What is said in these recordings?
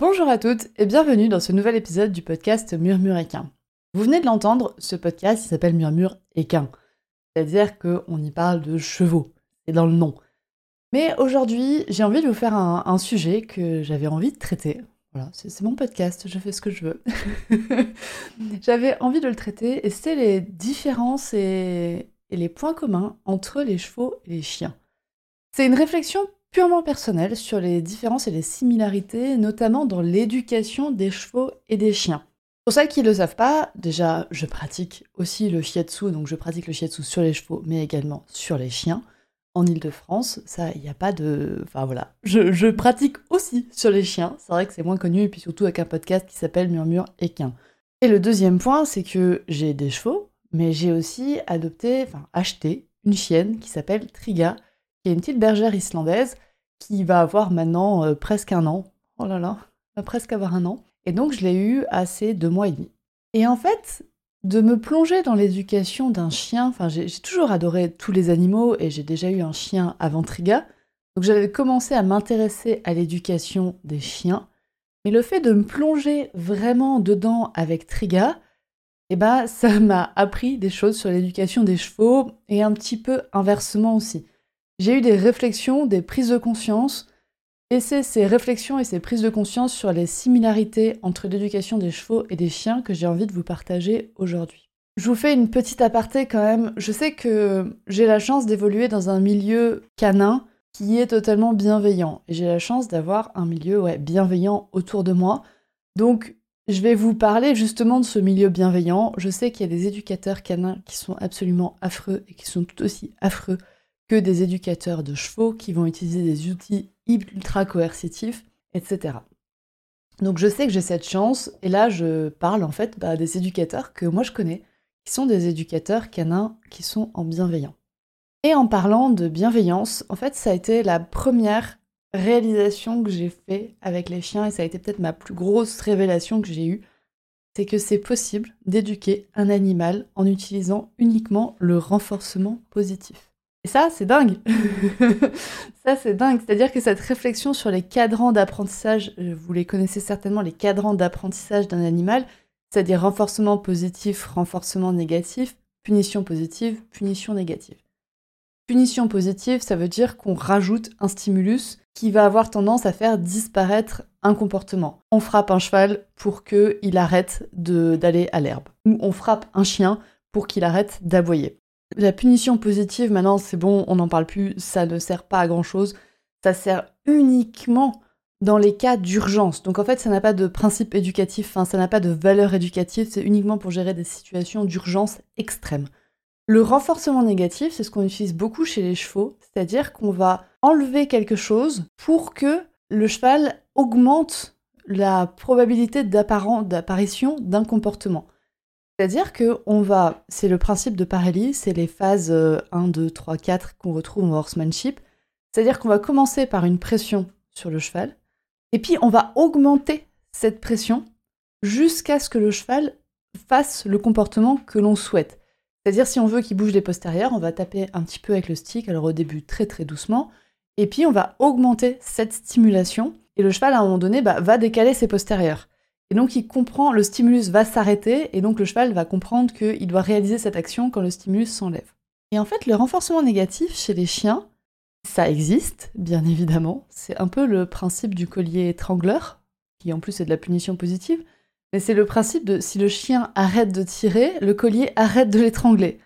Bonjour à toutes et bienvenue dans ce nouvel épisode du podcast Murmure Équin. Vous venez de l'entendre, ce podcast s'appelle Murmure Équin, c'est-à-dire qu'on y parle de chevaux, c'est dans le nom. Mais aujourd'hui, j'ai envie de vous faire un, sujet que j'avais envie de traiter. Voilà, c'est mon podcast, je fais ce que je veux. j'avais envie de le traiter et c'est les différences et, et les points communs entre les chevaux et les chiens. C'est une réflexion purement personnelle sur les différences et les similarités, notamment dans l'éducation des chevaux et des chiens. Pour celles qui ne le savent pas, déjà, je pratique aussi le shiatsu, donc je pratique le shiatsu sur les chevaux, mais également sur les chiens en Ile-de-France. Ça, il n'y a pas de. Enfin voilà. Je, pratique aussi sur les chiens. C'est vrai que c'est moins connu, et puis surtout avec un podcast qui s'appelle Murmure Équin. Et le deuxième point, c'est que j'ai des chevaux, mais j'ai aussi adopté, enfin acheté une chienne qui s'appelle Triga, qui est une petite bergère islandaise qui va avoir maintenant euh, presque un an. Oh là là, va presque avoir un an. Et donc je l'ai eu à ces deux mois et demi. Et en fait, de me plonger dans l'éducation d'un chien. Enfin, j'ai toujours adoré tous les animaux et j'ai déjà eu un chien avant Triga. Donc j'avais commencé à m'intéresser à l'éducation des chiens. Mais le fait de me plonger vraiment dedans avec Triga, eh ben, ça m'a appris des choses sur l'éducation des chevaux et un petit peu inversement aussi. J'ai eu des réflexions, des prises de conscience, et c'est ces réflexions et ces prises de conscience sur les similarités entre l'éducation des chevaux et des chiens que j'ai envie de vous partager aujourd'hui. Je vous fais une petite aparté quand même. Je sais que j'ai la chance d'évoluer dans un milieu canin qui est totalement bienveillant. Et j'ai la chance d'avoir un milieu bienveillant autour de moi. Donc je vais vous parler justement de ce milieu bienveillant. Je sais qu'il y a des éducateurs canins qui sont absolument affreux et qui sont tout aussi affreux que des éducateurs de chevaux qui vont utiliser des outils ultra coercitifs, etc. Donc je sais que j'ai cette chance, et là je parle en fait bah, des éducateurs que moi je connais, qui sont des éducateurs canins qui sont en bienveillant. Et en parlant de bienveillance, en fait ça a été la première réalisation que j'ai fait avec les chiens, et ça a été peut-être ma plus grosse révélation que j'ai eue, c'est que c'est possible d'éduquer un animal en utilisant uniquement le renforcement positif. Et ça, c'est dingue. ça, c'est dingue. C'est-à-dire que cette réflexion sur les cadrans d'apprentissage, euh, vous les connaissez certainement, les cadrans d'apprentissage d'un animal, c'est-à-dire renforcement positif, renforcement négatif, punition positive, punition négative. Punition positive, ça veut dire qu'on rajoute un stimulus qui va avoir tendance à faire disparaître un comportement. On frappe un cheval pour qu'il arrête d'aller à l'herbe. Ou on frappe un chien pour qu'il arrête d'aboyer. La punition positive, maintenant, c'est bon, on n'en parle plus, ça ne sert pas à grand chose. Ça sert uniquement dans les cas d'urgence. Donc en fait, ça n'a pas de principe éducatif, ça n'a pas de valeur éducative, c'est uniquement pour gérer des situations d'urgence extrême. Le renforcement négatif, c'est ce qu'on utilise beaucoup chez les chevaux, c'est-à-dire qu'on va enlever quelque chose pour que le cheval augmente la probabilité d'apparition d'un comportement. C'est-à-dire que on va, c'est le principe de Pareilly, c'est les phases 1, 2, 3, 4 qu'on retrouve en horsemanship. C'est-à-dire qu'on va commencer par une pression sur le cheval, et puis on va augmenter cette pression jusqu'à ce que le cheval fasse le comportement que l'on souhaite. C'est-à-dire si on veut qu'il bouge les postérieurs, on va taper un petit peu avec le stick, alors au début très très doucement, et puis on va augmenter cette stimulation, et le cheval à un moment donné bah, va décaler ses postérieurs. Et donc il comprend, le stimulus va s'arrêter, et donc le cheval va comprendre qu'il doit réaliser cette action quand le stimulus s'enlève. Et en fait, le renforcement négatif chez les chiens, ça existe, bien évidemment. C'est un peu le principe du collier étrangleur, qui en plus est de la punition positive, mais c'est le principe de si le chien arrête de tirer, le collier arrête de l'étrangler.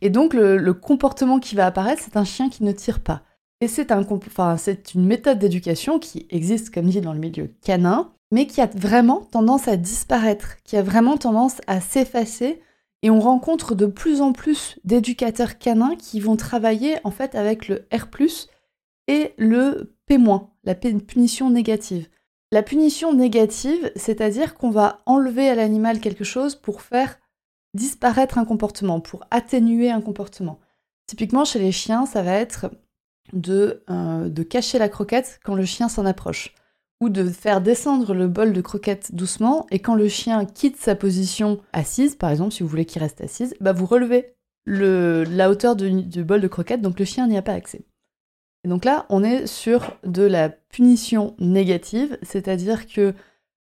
Et donc le, comportement qui va apparaître, c'est un chien qui ne tire pas. Et c'est un, une méthode d'éducation qui existe, comme dit, dans le milieu canin, mais qui a vraiment tendance à disparaître, qui a vraiment tendance à s'effacer. Et on rencontre de plus en plus d'éducateurs canins qui vont travailler en fait avec le R+, et le P-, la punition négative. La punition négative, c'est-à-dire qu'on va enlever à l'animal quelque chose pour faire disparaître un comportement, pour atténuer un comportement. Typiquement chez les chiens, ça va être de, euh, de cacher la croquette quand le chien s'en approche, ou de faire descendre le bol de croquette doucement, et quand le chien quitte sa position assise, par exemple si vous voulez qu'il reste assise, bah vous relevez le, la hauteur du bol de croquette, donc le chien n'y a pas accès. Et donc là, on est sur de la punition négative, c'est-à-dire que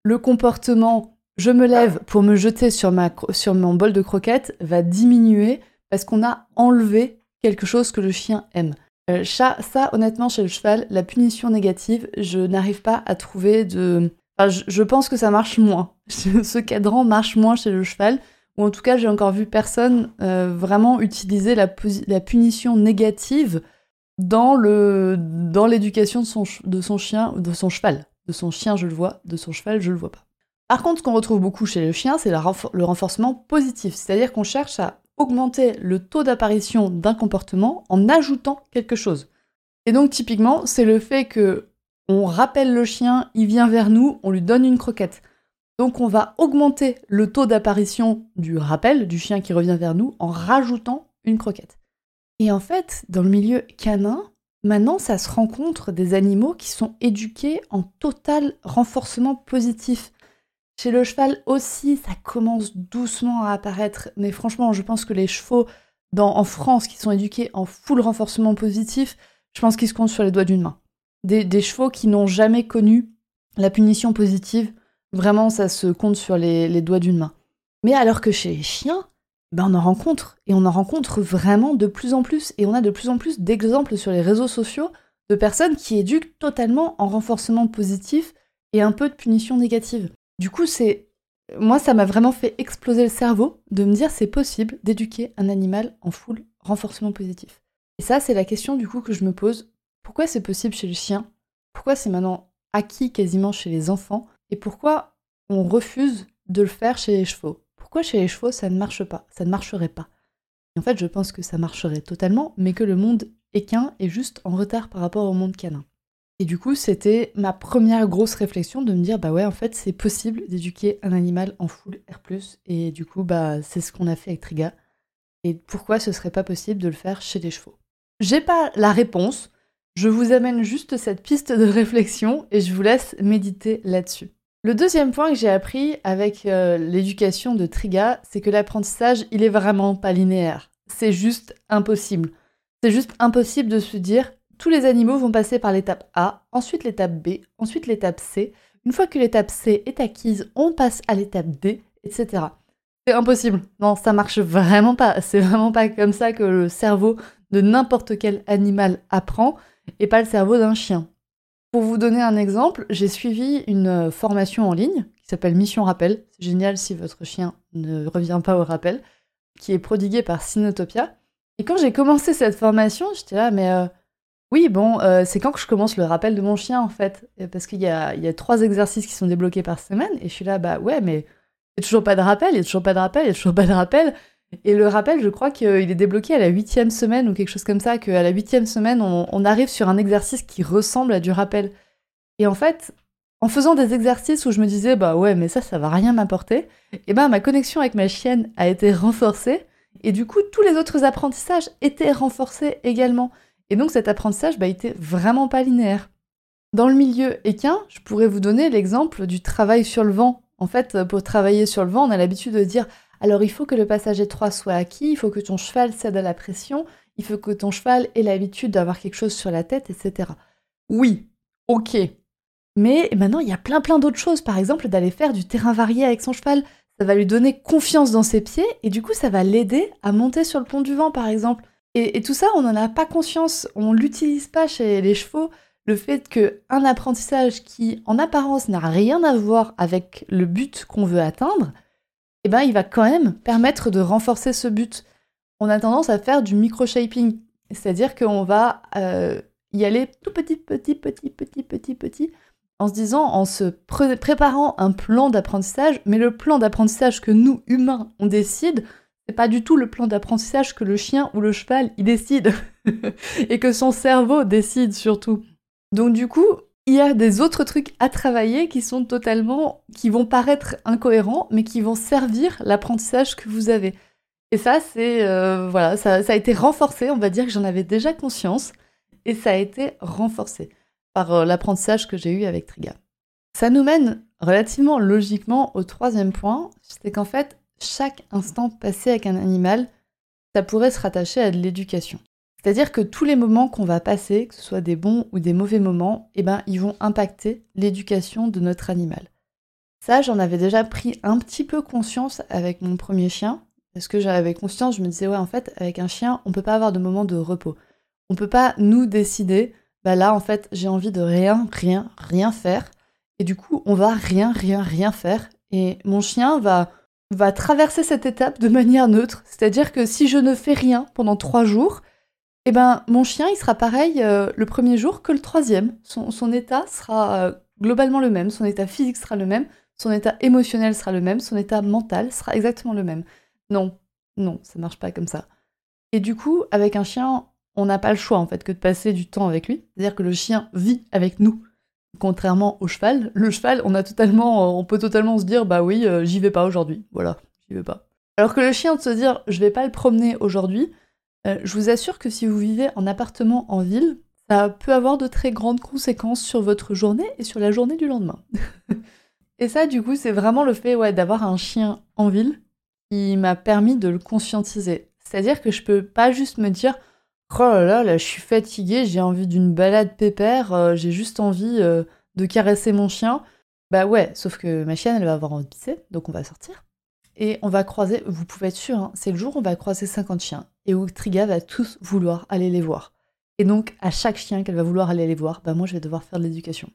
le comportement je me lève pour me jeter sur, sur mon bol de croquettes va diminuer parce qu'on a enlevé quelque chose que le chien aime. Euh, ça, honnêtement, chez le cheval, la punition négative, je n'arrive pas à trouver de... Enfin, je, pense que ça marche moins. Ce cadran marche moins chez le cheval, ou en tout cas, j'ai encore vu personne euh, vraiment utiliser la, punition négative dans le dans l'éducation de son, de son chien, de son cheval. De son chien, je le vois, de son cheval, je le vois pas. Par contre, ce qu'on retrouve beaucoup chez le chien, c'est le renforcement positif, c'est-à-dire qu'on cherche à augmenter le taux d'apparition d'un comportement en ajoutant quelque chose. Et donc typiquement, c'est le fait que on rappelle le chien, il vient vers nous, on lui donne une croquette. Donc on va augmenter le taux d'apparition du rappel du chien qui revient vers nous en rajoutant une croquette. Et en fait, dans le milieu canin, maintenant, ça se rencontre des animaux qui sont éduqués en total renforcement positif. Chez le cheval aussi, ça commence doucement à apparaître, mais franchement, je pense que les chevaux en France qui sont éduqués en full renforcement positif, je pense qu'ils se comptent sur les doigts d'une main. Des, chevaux qui n'ont jamais connu la punition positive, vraiment, ça se compte sur les, les doigts d'une main. Mais alors que chez les chiens, ben on en rencontre, et on en rencontre vraiment de plus en plus, et on a de plus en plus d'exemples sur les réseaux sociaux de personnes qui éduquent totalement en renforcement positif et un peu de punition négative. Du coup, c'est moi, ça m'a vraiment fait exploser le cerveau de me dire c'est possible d'éduquer un animal en full renforcement positif. Et ça, c'est la question du coup que je me pose. Pourquoi c'est possible chez le chien? Pourquoi c'est maintenant acquis quasiment chez les enfants? Et pourquoi on refuse de le faire chez les chevaux? Pourquoi chez les chevaux ça ne marche pas? Ça ne marcherait pas? en fait, je pense que ça marcherait totalement, mais que le monde équin est juste en retard par rapport au monde canin. Et du coup, c'était ma première grosse réflexion de me dire bah ouais, en fait, c'est possible d'éduquer un animal en full R+, et du coup, bah c'est ce qu'on a fait avec Triga. Et pourquoi ce serait pas possible de le faire chez les chevaux? J'ai pas la réponse, je vous amène juste cette piste de réflexion et je vous laisse méditer là-dessus. Le deuxième point que j'ai appris avec euh, l'éducation de Triga, c'est que l'apprentissage, il est vraiment pas linéaire. C'est juste impossible. C'est juste impossible de se dire tous les animaux vont passer par l'étape A, ensuite l'étape B, ensuite l'étape C. Une fois que l'étape C est acquise, on passe à l'étape D, etc. C'est impossible. Non, ça marche vraiment pas. C'est vraiment pas comme ça que le cerveau de n'importe quel animal apprend et pas le cerveau d'un chien. Pour vous donner un exemple, j'ai suivi une euh, formation en ligne qui s'appelle Mission Rappel. C'est génial si votre chien ne revient pas au rappel, qui est prodiguée par Sinotopia. Et quand j'ai commencé cette formation, j'étais là, mais euh, oui, bon, euh, c'est quand que je commence le rappel de mon chien en fait Parce qu'il y a, trois exercices qui sont débloqués par semaine, et je suis là, bah ouais, mais il n'y a toujours pas de rappel, il n'y a toujours pas de rappel, il n'y a toujours pas de rappel. Et le rappel, je crois qu'il est débloqué à la huitième semaine ou quelque chose comme ça, qu'à la huitième semaine, on, arrive sur un exercice qui ressemble à du rappel. Et en fait, en faisant des exercices où je me disais, bah ouais, mais ça, ça va rien m'apporter, et ben ma connexion avec ma chienne a été renforcée, et du coup, tous les autres apprentissages étaient renforcés également. Et donc cet apprentissage, bah, était vraiment pas linéaire. Dans le milieu équin, je pourrais vous donner l'exemple du travail sur le vent. En fait, pour travailler sur le vent, on a l'habitude de dire alors il faut que le passage étroit soit acquis, il faut que ton cheval cède à la pression, il faut que ton cheval ait l'habitude d'avoir quelque chose sur la tête, etc. Oui, ok. Mais maintenant, il y a plein plein d'autres choses. Par exemple, d'aller faire du terrain varié avec son cheval. Ça va lui donner confiance dans ses pieds et du coup, ça va l'aider à monter sur le pont du vent, par exemple. Et, tout ça, on n'en a pas conscience. On l'utilise pas chez les chevaux. Le fait qu'un apprentissage qui, en apparence, n'a rien à voir avec le but qu'on veut atteindre, eh ben, il va quand même permettre de renforcer ce but. On a tendance à faire du micro-shaping, c'est-à-dire qu'on va euh, y aller tout petit, petit, petit, petit, petit, petit, en se disant, en se préparant un plan d'apprentissage, mais le plan d'apprentissage que nous, humains, on décide, c'est pas du tout le plan d'apprentissage que le chien ou le cheval, il décide, et que son cerveau décide surtout. Donc du coup, il y a des autres trucs à travailler qui sont totalement, qui vont paraître incohérents, mais qui vont servir l'apprentissage que vous avez. Et ça, c'est euh, voilà, ça, a été renforcé. On va dire que j'en avais déjà conscience, et ça a été renforcé par euh, l'apprentissage que j'ai eu avec Triga. Ça nous mène relativement logiquement au troisième point, c'est qu'en fait, chaque instant passé avec un animal, ça pourrait se rattacher à de l'éducation. C'est-à-dire que tous les moments qu'on va passer, que ce soit des bons ou des mauvais moments, eh ben, ils vont impacter l'éducation de notre animal. Ça, j'en avais déjà pris un petit peu conscience avec mon premier chien. Parce que j'avais conscience, je me disais, ouais, en fait, avec un chien, on peut pas avoir de moment de repos. On peut pas nous décider, bah là, en fait, j'ai envie de rien, rien, rien faire. Et du coup, on va rien, rien, rien faire. Et mon chien va, va traverser cette étape de manière neutre. C'est-à-dire que si je ne fais rien pendant trois jours, eh ben, mon chien, il sera pareil euh, le premier jour que le troisième. Son, état sera euh, globalement le même, son état physique sera le même, son état émotionnel sera le même, son état mental sera exactement le même. Non, non, ça marche pas comme ça. Et du coup, avec un chien, on n'a pas le choix en fait que de passer du temps avec lui. C'est-à-dire que le chien vit avec nous. Contrairement au cheval, le cheval, on a totalement, on peut totalement se dire, bah oui, euh, j'y vais pas aujourd'hui. Voilà, j'y vais pas. Alors que le chien de se dire, je vais pas le promener aujourd'hui, euh, je vous assure que si vous vivez en appartement en ville, ça peut avoir de très grandes conséquences sur votre journée et sur la journée du lendemain. et ça, du coup, c'est vraiment le fait ouais, d'avoir un chien en ville qui m'a permis de le conscientiser. C'est-à-dire que je peux pas juste me dire Oh là là, je suis fatiguée, j'ai envie d'une balade pépère, euh, j'ai juste envie euh, de caresser mon chien. Bah ouais, sauf que ma chienne, elle va avoir envie de pisser, donc on va sortir. Et on va croiser, vous pouvez être sûr, hein, c'est le jour où on va croiser 50 chiens et où Triga va tous vouloir aller les voir. Et donc, à chaque chien qu'elle va vouloir aller les voir, bah moi je vais devoir faire de l'éducation.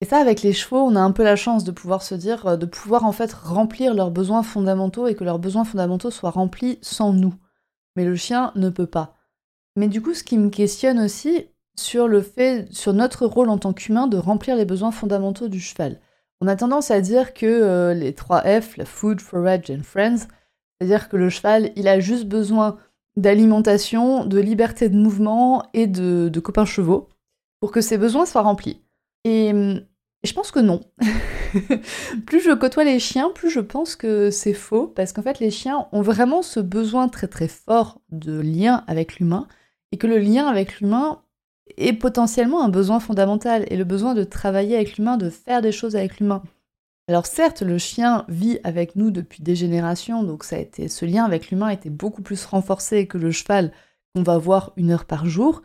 Et ça, avec les chevaux, on a un peu la chance de pouvoir se dire, euh, de pouvoir en fait remplir leurs besoins fondamentaux et que leurs besoins fondamentaux soient remplis sans nous. Mais le chien ne peut pas. Mais du coup, ce qui me questionne aussi sur le fait, sur notre rôle en tant qu'humain de remplir les besoins fondamentaux du cheval. On a tendance à dire que euh, les 3 F, la food, forage and friends, c'est-à-dire que le cheval, il a juste besoin d'alimentation, de liberté de mouvement et de, copains chevaux pour que ses besoins soient remplis. Et, je pense que non. plus je côtoie les chiens, plus je pense que c'est faux, parce qu'en fait les chiens ont vraiment ce besoin très très fort de lien avec l'humain, et que le lien avec l'humain est potentiellement un besoin fondamental, et le besoin de travailler avec l'humain, de faire des choses avec l'humain. Alors certes, le chien vit avec nous depuis des générations, donc ça a été, ce lien avec l'humain était beaucoup plus renforcé que le cheval qu'on va voir une heure par jour.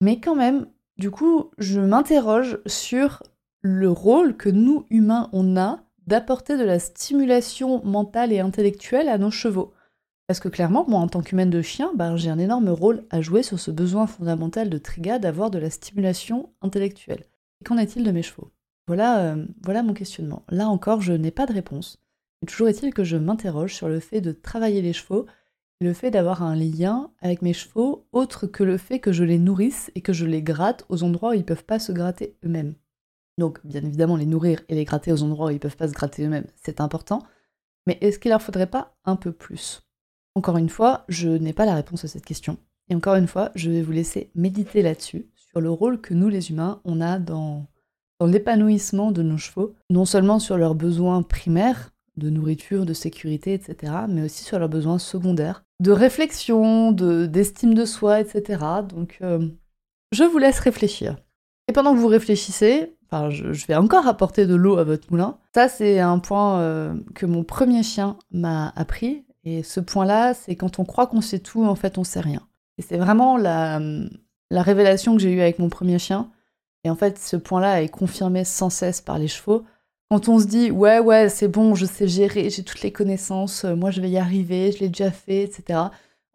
Mais quand même, du coup, je m'interroge sur le rôle que nous, humains, on a d'apporter de la stimulation mentale et intellectuelle à nos chevaux. Parce que clairement, moi, en tant qu'humaine de chien, ben, j'ai un énorme rôle à jouer sur ce besoin fondamental de Triga d'avoir de la stimulation intellectuelle. Qu'en est-il de mes chevaux? Voilà, euh, voilà mon questionnement. Là encore, je n'ai pas de réponse. Mais toujours est-il que je m'interroge sur le fait de travailler les chevaux et le fait d'avoir un lien avec mes chevaux autre que le fait que je les nourrisse et que je les gratte aux endroits où ils ne peuvent pas se gratter eux-mêmes. Donc, bien évidemment, les nourrir et les gratter aux endroits où ils ne peuvent pas se gratter eux-mêmes, c'est important. Mais est-ce qu'il leur faudrait pas un peu plus? Encore une fois, je n'ai pas la réponse à cette question. Et encore une fois, je vais vous laisser méditer là-dessus, sur le rôle que nous, les humains, on a dans l'épanouissement de nos chevaux, non seulement sur leurs besoins primaires de nourriture, de sécurité, etc., mais aussi sur leurs besoins secondaires, de réflexion, d'estime de, soi, etc. Donc, euh, je vous laisse réfléchir. Et pendant que vous réfléchissez, enfin, je, vais encore apporter de l'eau à votre moulin. Ça, c'est un point euh, que mon premier chien m'a appris. Et ce point-là, c'est quand on croit qu'on sait tout, en fait, on sait rien. Et c'est vraiment la, la révélation que j'ai eue avec mon premier chien. Et en fait, ce point-là est confirmé sans cesse par les chevaux. Quand on se dit ouais ouais c'est bon, je sais gérer, j'ai toutes les connaissances, euh, moi je vais y arriver, je l'ai déjà fait, etc.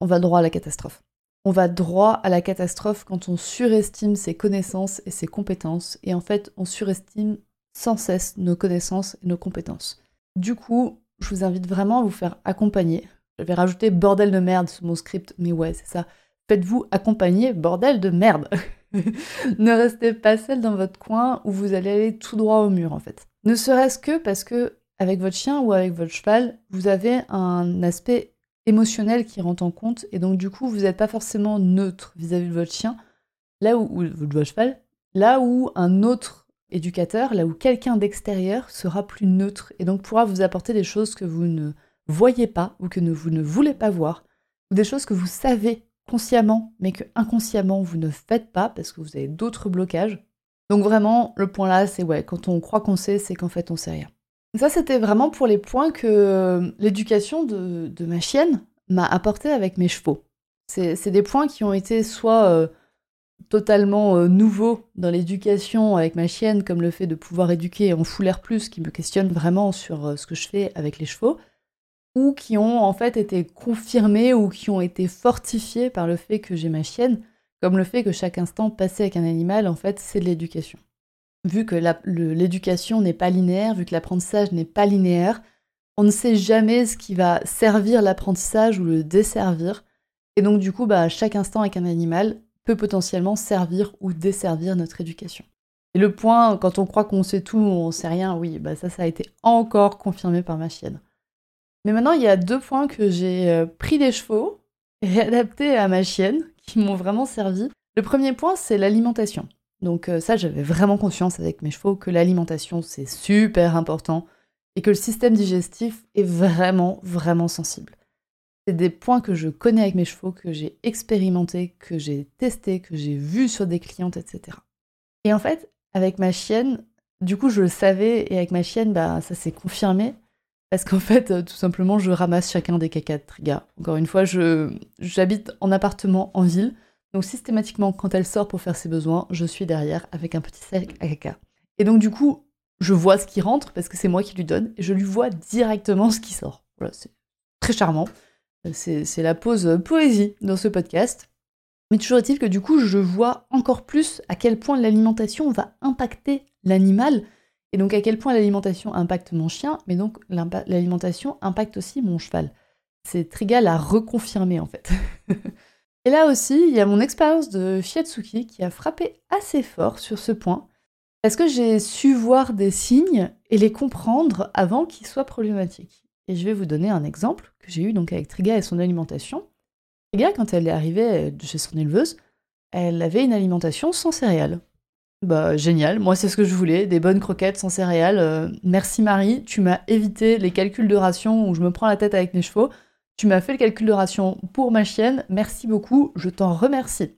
On va droit à la catastrophe. On va droit à la catastrophe quand on surestime ses connaissances et ses compétences. Et en fait, on surestime sans cesse nos connaissances et nos compétences. Du coup, je vous invite vraiment à vous faire accompagner. Je vais rajouter bordel de merde sur mon script, mais ouais, c'est ça. Faites-vous accompagner, bordel de merde. ne restez pas seul dans votre coin où vous allez aller tout droit au mur en fait. Ne serait-ce que parce que avec votre chien ou avec votre cheval, vous avez un aspect émotionnel qui rentre en compte et donc du coup vous n'êtes pas forcément neutre vis-à-vis de votre chien, là où, ou de votre cheval, là où un autre éducateur, là où quelqu'un d'extérieur sera plus neutre et donc pourra vous apporter des choses que vous ne voyez pas ou que vous ne voulez pas voir, ou des choses que vous savez consciemment, mais que inconsciemment vous ne faites pas parce que vous avez d'autres blocages. Donc vraiment, le point là, c'est ouais, quand on croit qu'on sait, c'est qu'en fait on sait rien. Ça, c'était vraiment pour les points que euh, l'éducation de, ma chienne m'a apporté avec mes chevaux. C'est des points qui ont été soit euh, totalement euh, nouveaux dans l'éducation avec ma chienne, comme le fait de pouvoir éduquer en full air plus, qui me questionne vraiment sur ce que je fais avec les chevaux, ou qui ont en fait été confirmés ou qui ont été fortifiés par le fait que j'ai ma chienne, comme le fait que chaque instant passé avec un animal, en fait, c'est de l'éducation. Vu que l'éducation n'est pas linéaire, vu que l'apprentissage n'est pas linéaire, on ne sait jamais ce qui va servir l'apprentissage ou le desservir. Et donc du coup, bah, chaque instant avec un animal potentiellement servir ou desservir notre éducation. Et le point, quand on croit qu'on sait tout, on sait rien, oui, bah ça, ça a été encore confirmé par ma chienne. Mais maintenant, il y a deux points que j'ai euh, pris des chevaux et adaptés à ma chienne, qui m'ont vraiment servi. Le premier point, c'est l'alimentation. Donc euh, ça, j'avais vraiment conscience avec mes chevaux que l'alimentation, c'est super important et que le système digestif est vraiment, vraiment sensible. C'est des points que je connais avec mes chevaux, que j'ai expérimenté, que j'ai testé, que j'ai vu sur des clientes, etc. Et en fait, avec ma chienne, du coup, je le savais, et avec ma chienne, bah, ça s'est confirmé. Parce qu'en fait, euh, tout simplement, je ramasse chacun des caca de Triga. Encore une fois, j'habite en appartement en ville. Donc systématiquement, quand elle sort pour faire ses besoins, je suis derrière avec un petit sac à caca. Et donc du coup, je vois ce qui rentre parce que c'est moi qui lui donne et je lui vois directement ce qui sort. Voilà, c'est très charmant. C'est la pause poésie dans ce podcast. Mais toujours est-il que du coup, je vois encore plus à quel point l'alimentation va impacter l'animal et donc à quel point l'alimentation impacte mon chien, mais donc l'alimentation impacte aussi mon cheval. C'est Trigal à reconfirmer en fait. et là aussi, il y a mon expérience de Fiatsuki qui a frappé assez fort sur ce point, parce que j'ai su voir des signes et les comprendre avant qu'ils soient problématiques? Et je vais vous donner un exemple que j'ai eu avec Triga et son alimentation. Triga, quand elle est arrivée chez son éleveuse, elle avait une alimentation sans céréales. Bah génial, moi c'est ce que je voulais, des bonnes croquettes sans céréales. Euh, merci Marie, tu m'as évité les calculs de ration où je me prends la tête avec mes chevaux. Tu m'as fait le calcul de ration pour ma chienne, merci beaucoup, je t'en remercie.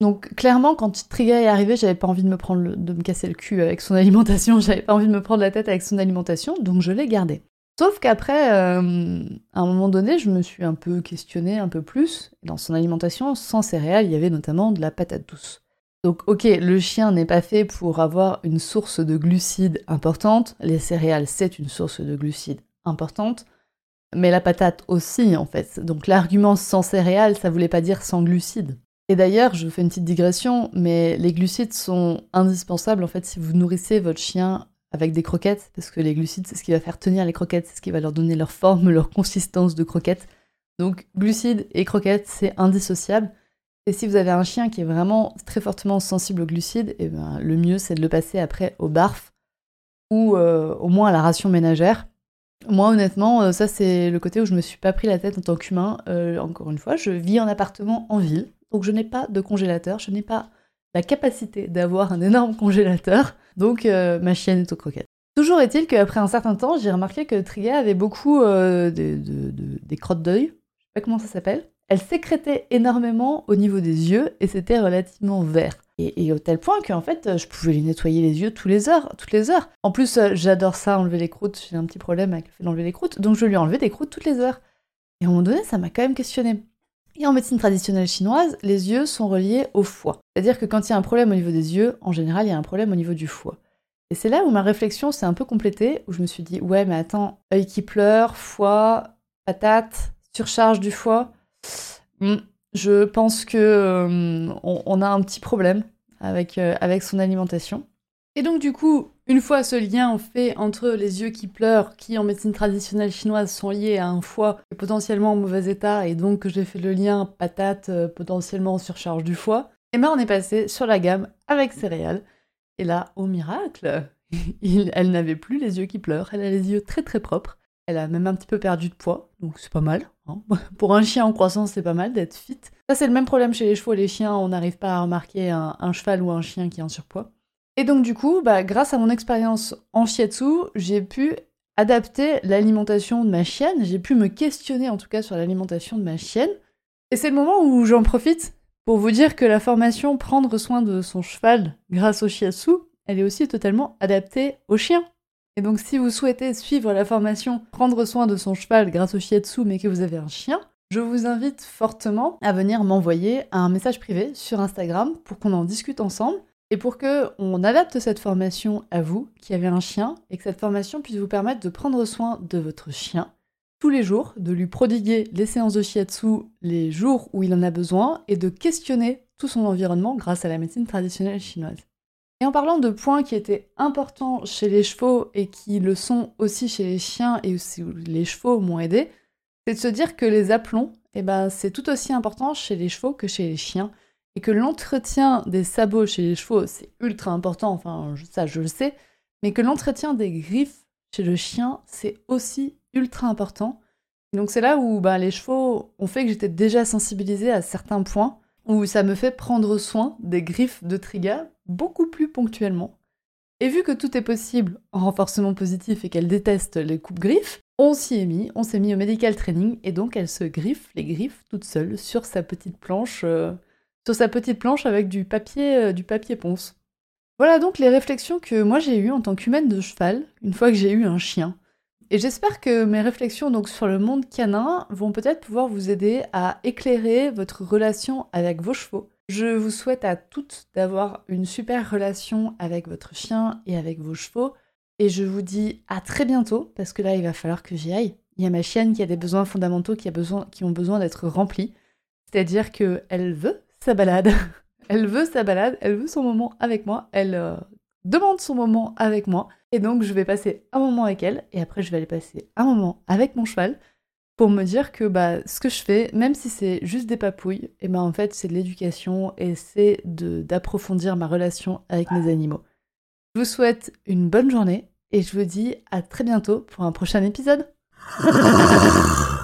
Donc clairement, quand Triga est arrivé, j'avais pas envie de me prendre de me casser le cul avec son alimentation, j'avais pas envie de me prendre la tête avec son alimentation, donc je l'ai gardé. Sauf qu'après, euh, à un moment donné, je me suis un peu questionnée un peu plus. Dans son alimentation, sans céréales, il y avait notamment de la patate douce. Donc ok, le chien n'est pas fait pour avoir une source de glucides importante, les céréales c'est une source de glucides importante, mais la patate aussi en fait. Donc l'argument sans céréales, ça voulait pas dire sans glucides. Et d'ailleurs, je fais une petite digression, mais les glucides sont indispensables en fait si vous nourrissez votre chien avec des croquettes, parce que les glucides c'est ce qui va faire tenir les croquettes, c'est ce qui va leur donner leur forme, leur consistance de croquettes. Donc glucides et croquettes c'est indissociable. Et si vous avez un chien qui est vraiment très fortement sensible aux glucides, eh ben, le mieux c'est de le passer après au barf ou euh, au moins à la ration ménagère. Moi honnêtement, euh, ça c'est le côté où je me suis pas pris la tête en tant qu'humain. Euh, encore une fois, je vis en appartement en ville, donc je n'ai pas de congélateur, je n'ai pas la capacité d'avoir un énorme congélateur, donc ma chienne est aux croquettes. Toujours est-il qu'après un certain temps, j'ai remarqué que Triga avait beaucoup des crottes d'œil, je sais pas comment ça s'appelle, elle sécrétait énormément au niveau des yeux et c'était relativement vert. Et, au tel point qu'en fait, je pouvais lui nettoyer les yeux tous les heures, toutes les heures. En plus, euh, j'adore ça, enlever les croûtes. J'ai un petit problème avec le fait d'enlever les croûtes, donc je lui enlevais des croûtes toutes les heures. Et à un moment donné, ça m'a quand même questionné. Et en médecine traditionnelle chinoise, les yeux sont reliés au foie. C'est-à-dire que quand il y a un problème au niveau des yeux, en général, il y a un problème au niveau du foie. Et c'est là où ma réflexion s'est un peu complétée, où je me suis dit, ouais, mais attends, œil qui pleure, foie, patate, surcharge du foie. Mm. Je pense que euh, on, a un petit problème euh, avec son alimentation. Et donc du coup, une fois ce lien fait entre les yeux qui pleurent, qui en médecine traditionnelle chinoise sont liés à un foie potentiellement en mauvais état, et donc j'ai fait le lien patate euh, potentiellement surcharge du foie, et ben on est passé sur la gamme avec céréales. Et là, au miracle, elle n'avait plus les yeux qui pleurent, elle a les yeux très très propres. Elle a même un petit peu perdu de poids, donc c'est pas mal. Hein. Pour un chien en croissance, c'est pas mal d'être fit. Ça, c'est le même problème chez les chevaux et les chiens, on n'arrive pas à remarquer un, cheval ou un chien qui est en surpoids. Et donc, du coup, bah, grâce à mon expérience en shiatsu, j'ai pu adapter l'alimentation de ma chienne, j'ai pu me questionner en tout cas sur l'alimentation de ma chienne. Et c'est le moment où j'en profite pour vous dire que la formation Prendre soin de son cheval grâce au shiatsu, elle est aussi totalement adaptée aux chiens. Et donc si vous souhaitez suivre la formation Prendre soin de son cheval grâce au shiatsu mais que vous avez un chien, je vous invite fortement à venir m'envoyer un message privé sur Instagram pour qu'on en discute ensemble et pour que on adapte cette formation à vous qui avez un chien et que cette formation puisse vous permettre de prendre soin de votre chien tous les jours, de lui prodiguer les séances de shiatsu les jours où il en a besoin et de questionner tout son environnement grâce à la médecine traditionnelle chinoise. Et en parlant de points qui étaient importants chez les chevaux et qui le sont aussi chez les chiens et aussi les chevaux m'ont aidé, c'est de se dire que les aplombs, eh ben, c'est tout aussi important chez les chevaux que chez les chiens et que l'entretien des sabots chez les chevaux, c'est ultra important, enfin ça je le sais, mais que l'entretien des griffes chez le chien, c'est aussi ultra important. donc c'est là où bah, les chevaux ont fait que j'étais déjà sensibilisée à certains points, où ça me fait prendre soin des griffes de Triga beaucoup plus ponctuellement. Et vu que tout est possible en renforcement positif et qu'elle déteste les coupes-griffes, on s'y est mis, on s'est mis au medical training et donc elle se griffe les griffes toute seule sur sa petite planche, euh, sur sa petite planche avec du papier, euh, du papier ponce. Voilà donc les réflexions que moi j'ai eues en tant qu'humaine de cheval une fois que j'ai eu un chien. Et j'espère que mes réflexions donc sur le monde canin vont peut-être pouvoir vous aider à éclairer votre relation avec vos chevaux. Je vous souhaite à toutes d'avoir une super relation avec votre chien et avec vos chevaux. Et je vous dis à très bientôt, parce que là, il va falloir que j'y aille. Il y a ma chienne qui a des besoins fondamentaux qui, a besoin, qui ont besoin d'être remplis. C'est-à-dire qu'elle veut sa balade. elle veut sa balade, elle veut son moment avec moi, elle euh, demande son moment avec moi. Et donc, je vais passer un moment avec elle, et après, je vais aller passer un moment avec mon cheval pour me dire que bah, ce que je fais, même si c'est juste des papouilles, et ben en fait, c'est de l'éducation et c'est d'approfondir ma relation avec mes animaux. Je vous souhaite une bonne journée et je vous dis à très bientôt pour un prochain épisode.